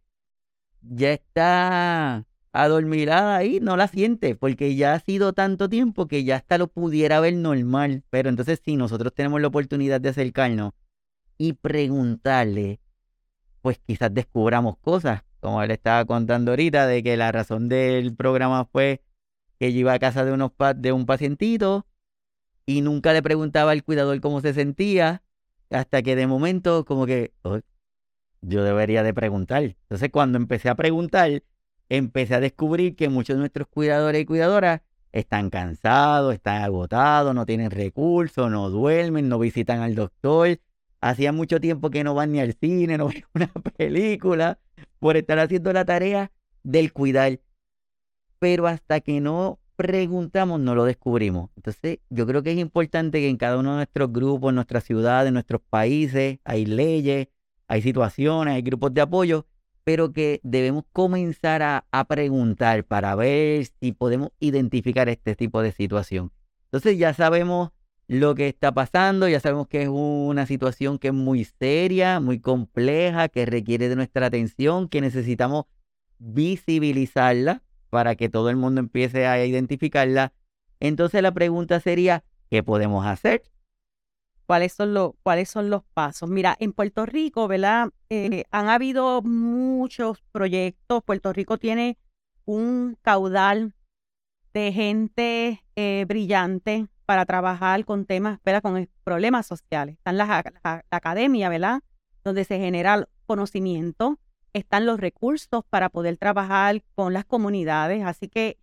ya está adormilada ahí, no la siente, porque ya ha sido tanto tiempo que ya hasta lo pudiera ver normal. Pero entonces si nosotros tenemos la oportunidad de acercarnos y preguntarle, pues quizás descubramos cosas, como él estaba contando ahorita, de que la razón del programa fue que yo iba a casa de, unos de un pacientito y nunca le preguntaba al cuidador cómo se sentía, hasta que de momento como que yo debería de preguntar. Entonces cuando empecé a preguntar, empecé a descubrir que muchos de nuestros cuidadores y cuidadoras están cansados, están agotados, no tienen recursos, no duermen, no visitan al doctor. Hacía mucho tiempo que no van ni al cine, no [LAUGHS] ven una película, por estar haciendo la tarea del cuidar. Pero hasta que no preguntamos, no lo descubrimos. Entonces, yo creo que es importante que en cada uno de nuestros grupos, en nuestras ciudades, en nuestros países, hay leyes, hay situaciones, hay grupos de apoyo pero que debemos comenzar a, preguntar para ver si podemos identificar este tipo de situación. Entonces ya sabemos lo que está pasando, ya sabemos que es una situación que es muy seria, muy compleja, que requiere de nuestra atención, que necesitamos visibilizarla para que todo el mundo empiece a identificarla. Entonces la pregunta sería, ¿qué podemos hacer? Cuáles son los, cuáles son los pasos. Mira, en Puerto Rico, ¿verdad? Eh, han habido muchos proyectos. Puerto Rico tiene un caudal de gente eh, brillante para trabajar con temas, ¿verdad? Con problemas sociales. Están las, la, academia, ¿verdad? Donde se genera conocimiento. Están los recursos para poder trabajar con las comunidades. Así que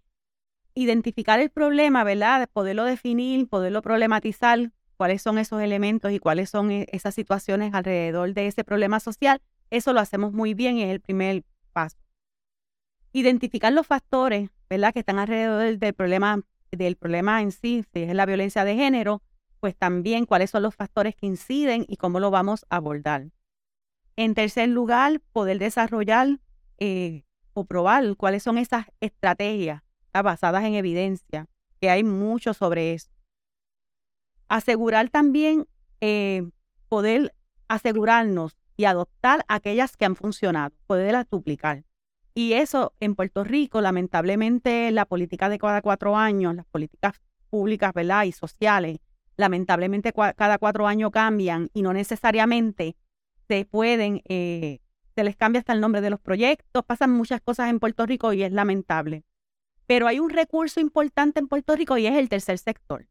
identificar el problema, ¿verdad? Poderlo definir, poderlo problematizar cuáles son esos elementos y cuáles son e, esas situaciones alrededor de ese problema social, eso lo hacemos muy bien y es el primer paso. Identificar los factores, ¿verdad?, que están alrededor del problema, del problema en sí, si es la violencia de género, pues también cuáles son los factores que inciden y cómo lo vamos a abordar. En tercer lugar, poder desarrollar eh, o probar cuáles son esas estrategias basadas en evidencia, que hay mucho sobre eso asegurar también eh, poder asegurarnos y adoptar aquellas que han funcionado, poderlas duplicar. Y eso en Puerto Rico, lamentablemente, la política de cada cuatro años, las políticas públicas ¿verdad? y sociales, lamentablemente cada cuatro años cambian y no necesariamente se pueden, eh, se les cambia hasta el nombre de los proyectos, pasan muchas cosas en Puerto Rico y es lamentable. Pero hay un recurso importante en Puerto Rico y es el tercer sector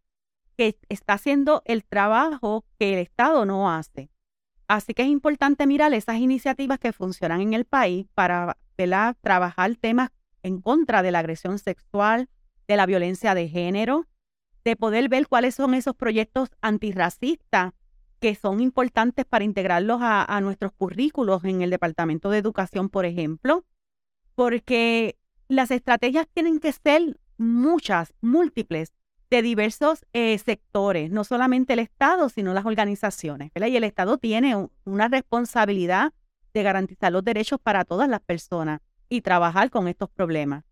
que está haciendo el trabajo que el Estado no hace. Así que es importante mirar esas iniciativas que funcionan en el país para trabajar temas en contra de la agresión sexual, de la violencia de género, de poder ver cuáles son esos proyectos antirracistas que son importantes para integrarlos a, a nuestros currículos en el Departamento de Educación, por ejemplo, porque las estrategias tienen que ser muchas, múltiples, de diversos eh, sectores, no solamente el Estado, sino las organizaciones. Y el Estado tiene una responsabilidad de garantizar los derechos para todas las personas y trabajar con estos problemas.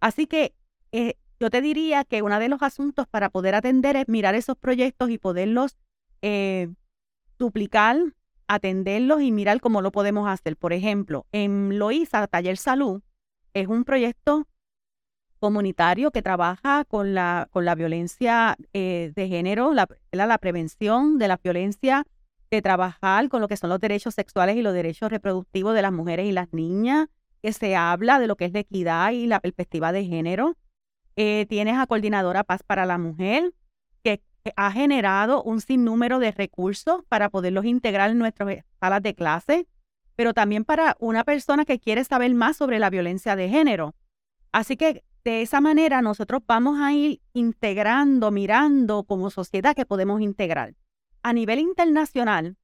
Así que eh, yo te diría que uno de los asuntos para poder atender es mirar esos proyectos y poderlos eh, duplicar, atenderlos y mirar cómo lo podemos hacer. Por ejemplo, en Loíza, Taller Salud, es un proyecto comunitario que trabaja con la, con la violencia eh, de género, la, la, prevención de la violencia, de trabajar con lo que son los derechos sexuales y los derechos reproductivos de las mujeres y las niñas, que se habla de lo que es la equidad y la perspectiva de género. Eh, tienes a Coordinadora Paz para la Mujer, que ha generado un sinnúmero de recursos para poderlos integrar en nuestras salas de clase, pero también para una persona que quiere saber más sobre la violencia de género. Así que de esa manera nosotros vamos a ir integrando, mirando como sociedad que podemos integrar. A nivel internacional,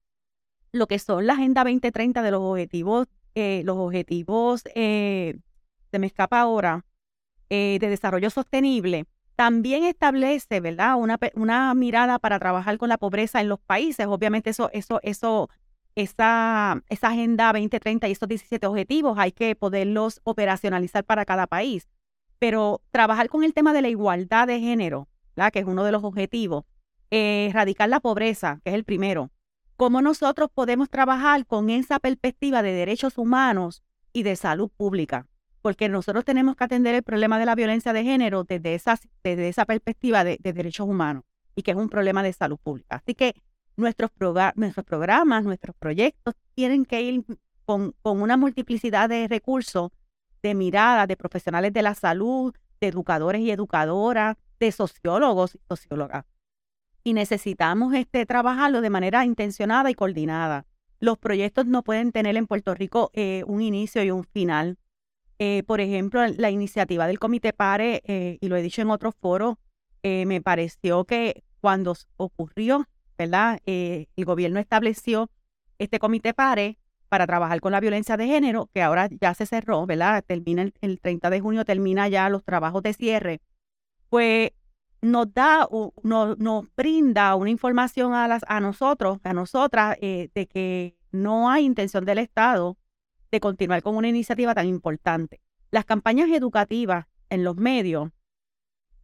lo que son la Agenda 2030 de los objetivos, eh, los objetivos eh, se me escapa ahora, eh, de desarrollo sostenible, también establece, ¿verdad? Una, una mirada para trabajar con la pobreza en los países. Obviamente eso, eso, eso, esa, esa agenda 2030 y esos 17 objetivos hay que poderlos operacionalizar para cada país. Pero trabajar con el tema de la igualdad de género, ¿verdad? que es uno de los objetivos, eh, erradicar la pobreza, que es el primero. ¿Cómo nosotros podemos trabajar con esa perspectiva de derechos humanos y de salud pública? porque nosotros tenemos que atender el problema de la violencia de género desde esa, desde esa perspectiva de, derechos humanos y que es un problema de salud pública. Así que nuestros, nuestros programas, nuestros proyectos tienen que ir con, con una multiplicidad de recursos, de miradas, de profesionales de la salud, de educadores y educadoras, de sociólogos y sociólogas. Y necesitamos este, trabajarlo de manera intencionada y coordinada. Los proyectos no pueden tener en Puerto Rico eh, un inicio y un final. Eh, por ejemplo, la iniciativa del Comité PARE, eh, y lo he dicho en otros foros, me pareció que cuando ocurrió, ¿verdad? el gobierno estableció este Comité PARE para trabajar con la violencia de género, que ahora ya se cerró, ¿verdad? Termina el, 30 de junio, termina ya los trabajos de cierre, pues nos da, nos, nos brinda una información a, las, a nosotros, a nosotras, de que no hay intención del Estado de continuar con una iniciativa tan importante. Las campañas educativas en los medios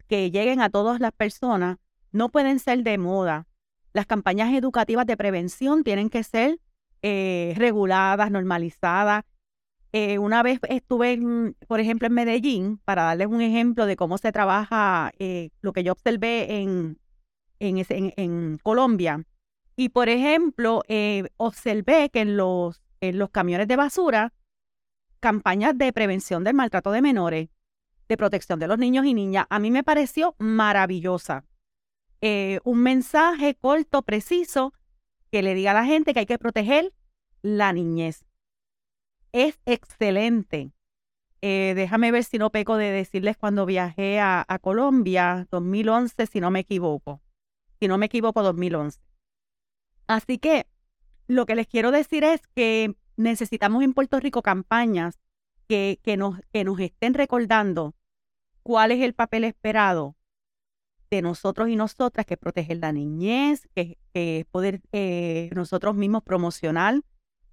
que lleguen a todas las personas no pueden ser de moda. Las campañas educativas de prevención tienen que ser eh, reguladas, normalizadas. Eh, una vez estuve, por ejemplo, en Medellín, para darles un ejemplo de cómo se trabaja eh, lo que yo observé en, en, Colombia. Y, por ejemplo, observé que en los en los camiones de basura campañas de prevención del maltrato de menores, de protección de los niños y niñas. A mí me pareció maravillosa. Un mensaje corto, preciso, que le diga a la gente que hay que proteger la niñez. Es excelente. Eh, déjame ver si no peco de decirles cuando viajé a, a Colombia, 2011, si no me equivoco. Si no me equivoco, 2011. Así que lo que les quiero decir es que necesitamos en Puerto Rico campañas que, que, nos, que nos estén recordando cuál es el papel esperado de nosotros y nosotras, que proteger la niñez, que, que poder eh, nosotros mismos promocionar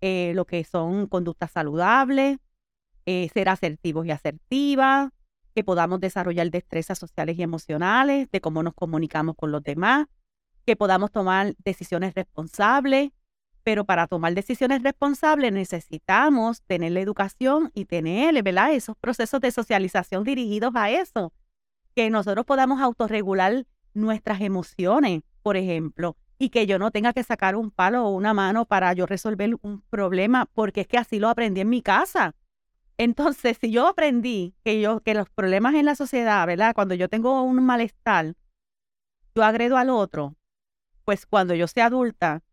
eh, lo que son conductas saludables, eh, ser asertivos y asertivas, que podamos desarrollar destrezas sociales y emocionales, de cómo nos comunicamos con los demás, que podamos tomar decisiones responsables, pero para tomar decisiones responsables necesitamos tener la educación y tener, ¿verdad? Esos procesos de socialización dirigidos a eso. Que nosotros podamos autorregular nuestras emociones, por ejemplo, y que yo no tenga que sacar un palo o una mano para yo resolver un problema, porque es que así lo aprendí en mi casa. Entonces, si yo aprendí que yo que los problemas en la sociedad, ¿verdad? Cuando yo tengo un malestar, yo agredo al otro, pues cuando yo sea adulta,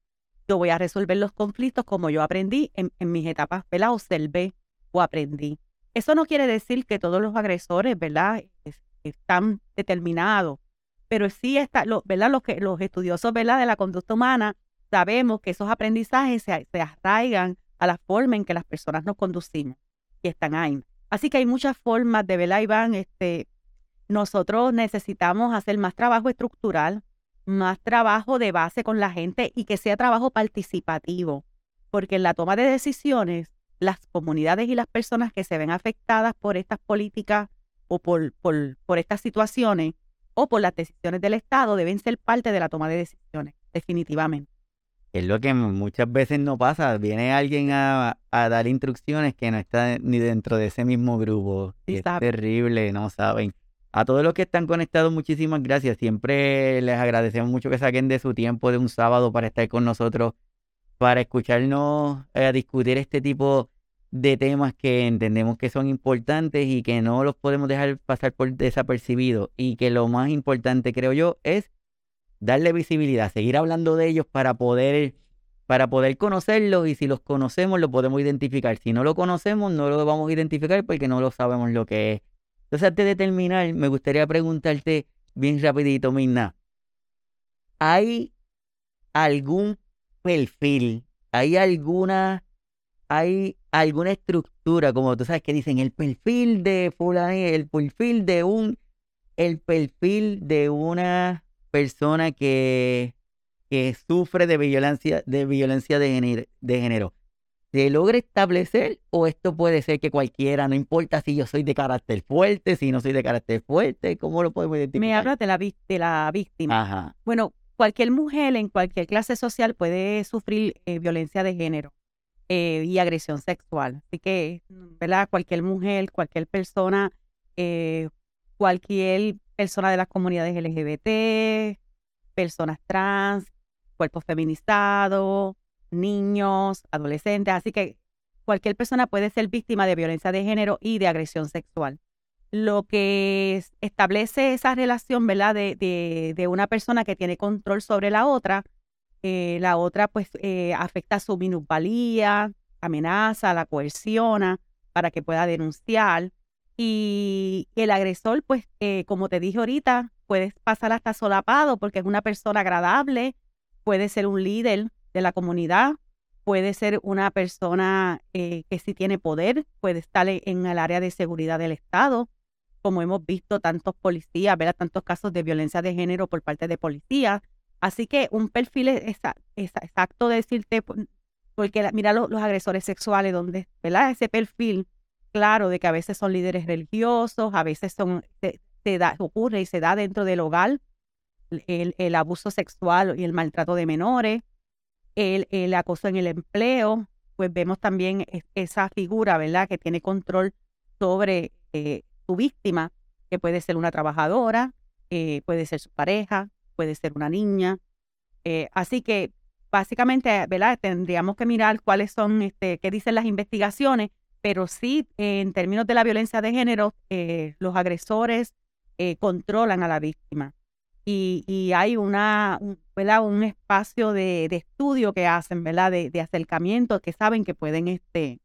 yo voy a resolver los conflictos como yo aprendí en, mis etapas, ¿verdad? Observé o aprendí. Eso no quiere decir que todos los agresores, ¿verdad? Están determinados, pero sí está, ¿verdad? Los, que, los estudiosos, ¿verdad? De la conducta humana, sabemos que esos aprendizajes se, se arraigan a la forma en que las personas nos conducimos y están ahí. Así que hay muchas formas de, ¿verdad, Iván? Este, nosotros necesitamos hacer más trabajo estructural, más trabajo de base con la gente y que sea trabajo participativo, porque en la toma de decisiones, las comunidades y las personas que se ven afectadas por estas políticas o por, por, por estas situaciones o por las decisiones del Estado deben ser parte de la toma de decisiones, definitivamente. Es lo que muchas veces no pasa. Viene alguien a, a dar instrucciones que no está ni dentro de ese mismo grupo. es terrible, no saben. A todos los que están conectados, muchísimas gracias. Siempre les agradecemos mucho que saquen de su tiempo de un sábado para estar con nosotros, para escucharnos eh, discutir este tipo de temas que entendemos que son importantes y que no los podemos dejar pasar por desapercibidos. Y que lo más importante, creo yo, es darle visibilidad, seguir hablando de ellos para poder, para poder conocerlos y si los conocemos lo podemos identificar. Si no lo conocemos no lo vamos a identificar porque no lo sabemos lo que es entonces, antes de terminar, me gustaría preguntarte bien rapidito, Mirna. ¿Hay algún perfil, hay alguna hay alguna estructura, como tú sabes que dicen el perfil de fulano, el perfil de un, el perfil de una persona que, que sufre de violencia, de violencia de género, de género. ¿Se logra establecer o esto puede ser que cualquiera, no importa si yo soy de carácter fuerte, si no soy de carácter fuerte, ¿cómo lo podemos identificar? Me habla de la, de la víctima. Ajá. Bueno, cualquier mujer en cualquier clase social puede sufrir eh, violencia de género eh, y agresión sexual. Así que, ¿verdad? Cualquier mujer, cualquier persona, eh, cualquier persona de las comunidades LGBT, personas trans, cuerpos feminizados, niños, adolescentes. Así que cualquier persona puede ser víctima de violencia de género y de agresión sexual lo que establece esa relación, ¿verdad? De, de, una persona que tiene control sobre la otra, eh, la otra pues eh, afecta su minusvalía, amenaza, la coerciona para que pueda denunciar. Y el agresor, pues, eh, como te dije ahorita, puede pasar hasta solapado porque es una persona agradable, puede ser un líder de la comunidad, puede ser una persona que sí tiene poder, puede estar en el área de seguridad del Estado, como hemos visto tantos policías, ¿verdad? tantos casos de violencia de género por parte de policías. Así que un perfil es, exacto de decirte, porque mira los, agresores sexuales, donde, ¿verdad? Ese perfil claro de que a veces son líderes religiosos, a veces son, se, da, ocurre y se da dentro del hogar el, abuso sexual y el maltrato de menores, el, el acoso en el empleo, pues vemos también esa figura, ¿verdad? Que tiene control sobre eh, tu víctima, que puede ser una trabajadora, eh, puede ser su pareja, puede ser una niña. Eh, así que básicamente, ¿verdad? Tendríamos que mirar cuáles son, este, qué dicen las investigaciones, pero sí, en términos de la violencia de género, eh, los agresores controlan a la víctima. Y, hay una, un, ¿verdad? un espacio de, estudio que hacen, ¿verdad? De, de, acercamiento, que saben que pueden, este,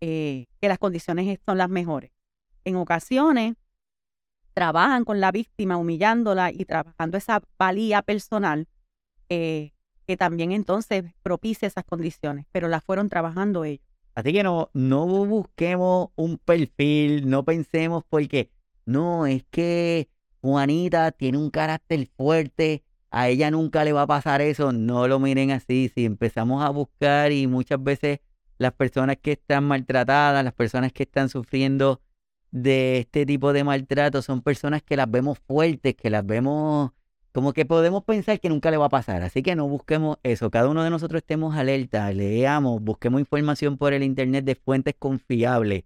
que las condiciones son las mejores en ocasiones trabajan con la víctima, humillándola y trabajando esa valía personal, eh, que también entonces propicia esas condiciones, pero las fueron trabajando ellos. Así que no, no busquemos un perfil, no pensemos porque no, es que Juanita tiene un carácter fuerte, a ella nunca le va a pasar eso, no lo miren así, si empezamos a buscar y muchas veces las personas que están maltratadas, las personas que están sufriendo de este tipo de maltrato son personas que las vemos fuertes, que las vemos como que podemos pensar que nunca le va a pasar. Así que no busquemos eso. Cada uno de nosotros estemos alerta, leamos, busquemos información por el Internet de fuentes confiables.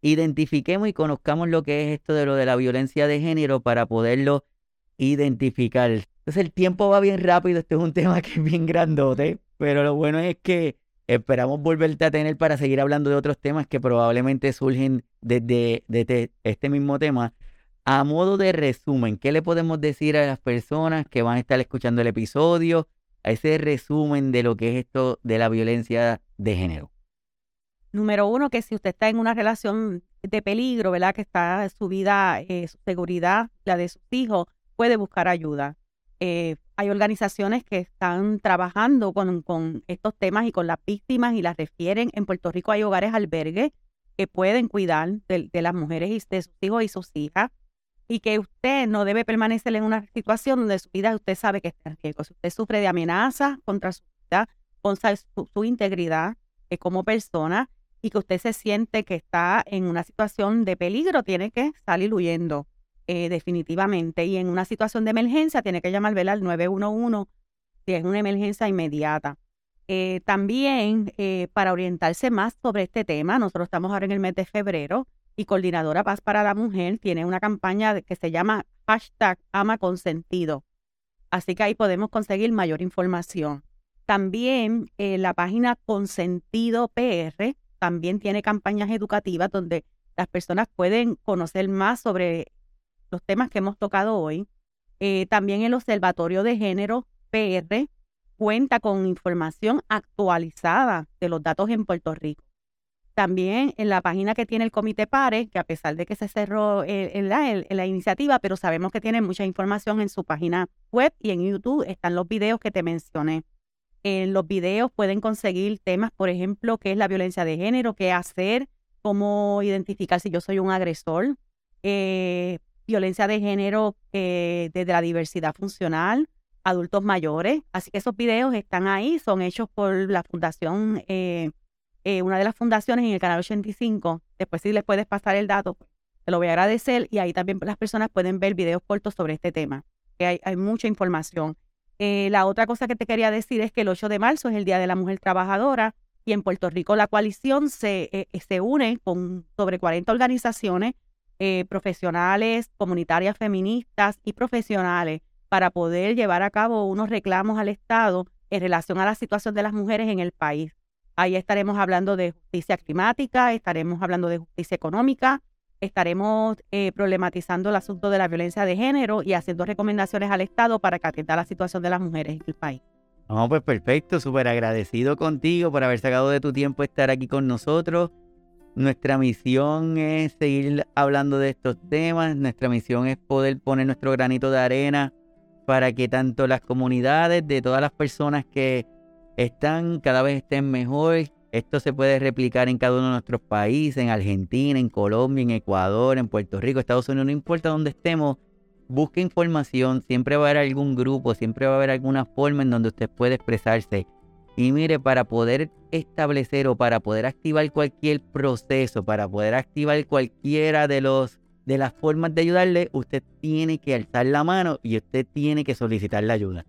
Identifiquemos y conozcamos lo que es esto de lo de la violencia de género para poderlo identificar. Entonces el tiempo va bien rápido, este es un [LAUGHS] tema que es bien grandote, pero lo bueno es que Esperamos volverte a tener para seguir hablando de otros temas que probablemente surgen desde, este mismo tema. A modo de resumen, ¿qué le podemos decir a las personas que van a estar escuchando el episodio? A ese resumen de lo que es esto de la violencia de género. Número uno, que si usted está en una relación de peligro, ¿verdad? Que está su vida, eh, su seguridad, la de sus hijos, puede buscar ayuda. Eh, hay organizaciones que están trabajando con, estos temas y con las víctimas y las refieren. En Puerto Rico hay hogares albergues que pueden cuidar de, las mujeres y de sus hijos y sus hijas y que usted no debe permanecer en una situación donde su vida usted sabe que está en riesgo. Si usted sufre de amenazas contra su vida, contra su, integridad eh, como persona y que usted se siente que está en una situación de peligro, tiene que salir huyendo. Eh, definitivamente. Y en una situación de emergencia tiene que llamar al 911 si es una emergencia inmediata. Eh, también eh, para orientarse más sobre este tema, nosotros estamos ahora en el mes de febrero y Coordinadora Paz para la Mujer tiene una campaña que se llama hashtag ama consentido. Así que ahí podemos conseguir mayor información. También la página Consentido PR también tiene campañas educativas donde las personas pueden conocer más sobre los temas que hemos tocado hoy. Eh, también el Observatorio de Género PR cuenta con información actualizada de los datos en Puerto Rico. También en la página que tiene el Comité PARE, que a pesar de que se cerró en la, iniciativa, pero sabemos que tiene mucha información en su página web y en YouTube están los videos que te mencioné. En los videos pueden conseguir temas, por ejemplo, qué es la violencia de género, qué hacer, cómo identificar si yo soy un agresor, eh, violencia de género eh, desde la diversidad funcional, adultos mayores. Así que esos videos están ahí, son hechos por la fundación, eh, una de las fundaciones en el canal 85. Después si les puedes pasar el dato, pues, te lo voy a agradecer. Y ahí también las personas pueden ver videos cortos sobre este tema, que hay, hay mucha información. la otra cosa que te quería decir es que el 8 de marzo es el Día de la Mujer Trabajadora y en Puerto Rico la coalición se, se une con sobre 40 organizaciones eh, profesionales, comunitarias feministas y profesionales para poder llevar a cabo unos reclamos al Estado en relación a la situación de las mujeres en el país. Ahí estaremos hablando de justicia climática, estaremos hablando de justicia económica, estaremos eh, problematizando el asunto de la violencia de género y haciendo recomendaciones al Estado para que atienda la situación de las mujeres en el país. No, pues perfecto, súper agradecido contigo por haber sacado de tu tiempo estar aquí con nosotros. Nuestra misión es seguir hablando de estos temas, nuestra misión es poder poner nuestro granito de arena para que tanto las comunidades de todas las personas que están cada vez estén mejor. Esto se puede replicar en cada uno de nuestros países, en Argentina, en Colombia, en Ecuador, en Puerto Rico, Estados Unidos, no importa dónde estemos, busque información, siempre va a haber algún grupo, siempre va a haber alguna forma en donde usted puede expresarse. Y mire, para poder establecer o para poder activar cualquier proceso, para poder activar cualquiera de los de las formas de ayudarle, usted tiene que alzar la mano y usted tiene que solicitar la ayuda.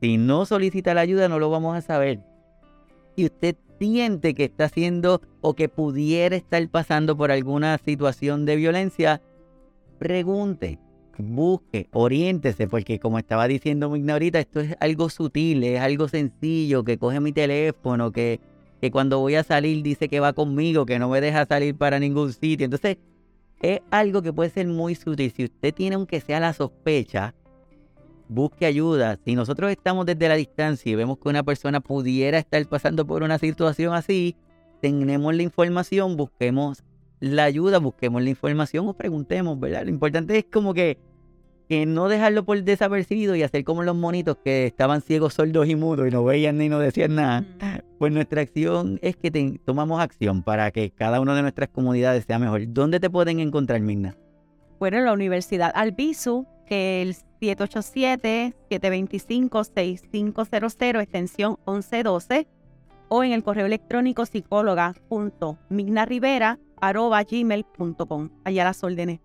Si no solicita la ayuda, no lo vamos a saber. Si usted siente que está haciendo o que pudiera estar pasando por alguna situación de violencia, pregunte busque, oriéntese, porque como estaba diciendo Migna ahorita, esto es algo sutil, es algo sencillo, que coge mi teléfono, que, que cuando voy a salir dice que va conmigo, que no me deja salir para ningún sitio. Entonces, es algo que puede ser muy sutil. Si usted tiene aunque sea la sospecha, busque ayuda. Si nosotros estamos desde la distancia y vemos que una persona pudiera estar pasando por una situación así, tenemos la información, busquemos la ayuda, busquemos la información o preguntemos, ¿verdad? Lo importante es como que que no dejarlo por desapercibido y hacer como los monitos que estaban ciegos, sordos y mudos y no veían ni no decían nada, pues nuestra acción es que tomamos acción para que cada una de nuestras comunidades sea mejor. ¿Dónde te pueden encontrar, Migna? Bueno, en la Universidad Albizu, que es el 787-725-6500, extensión 1112, o en el correo electrónico psicóloga.mignarivera.gmail.com. Allá las órdenes.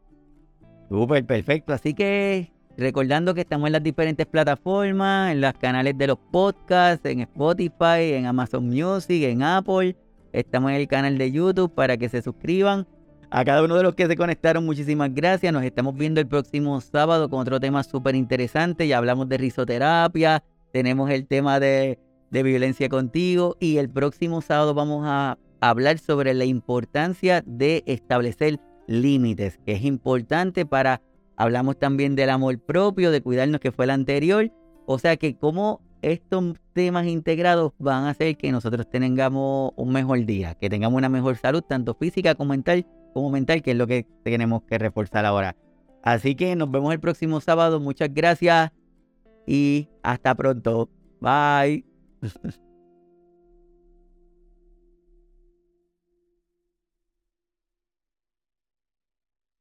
Súper perfecto. Así que recordando que estamos en las diferentes plataformas, en los canales de los podcasts, en Spotify, en Amazon Music, en Apple. Estamos en el canal de YouTube para que se suscriban. A cada uno de los que se conectaron, muchísimas gracias. Nos estamos viendo el próximo sábado con otro tema súper interesante. Ya hablamos de risoterapia, tenemos el tema de, de violencia contigo y el próximo sábado vamos a hablar sobre la importancia de establecer límites, que es importante para, hablamos también del amor propio, de cuidarnos, que fue el anterior. O sea que como estos temas integrados van a hacer que nosotros tengamos un mejor día, que tengamos una mejor salud, tanto física como mental, como mental, que es lo que tenemos que reforzar ahora. Así que nos vemos el próximo sábado. Muchas gracias y hasta pronto. Bye. [LAUGHS]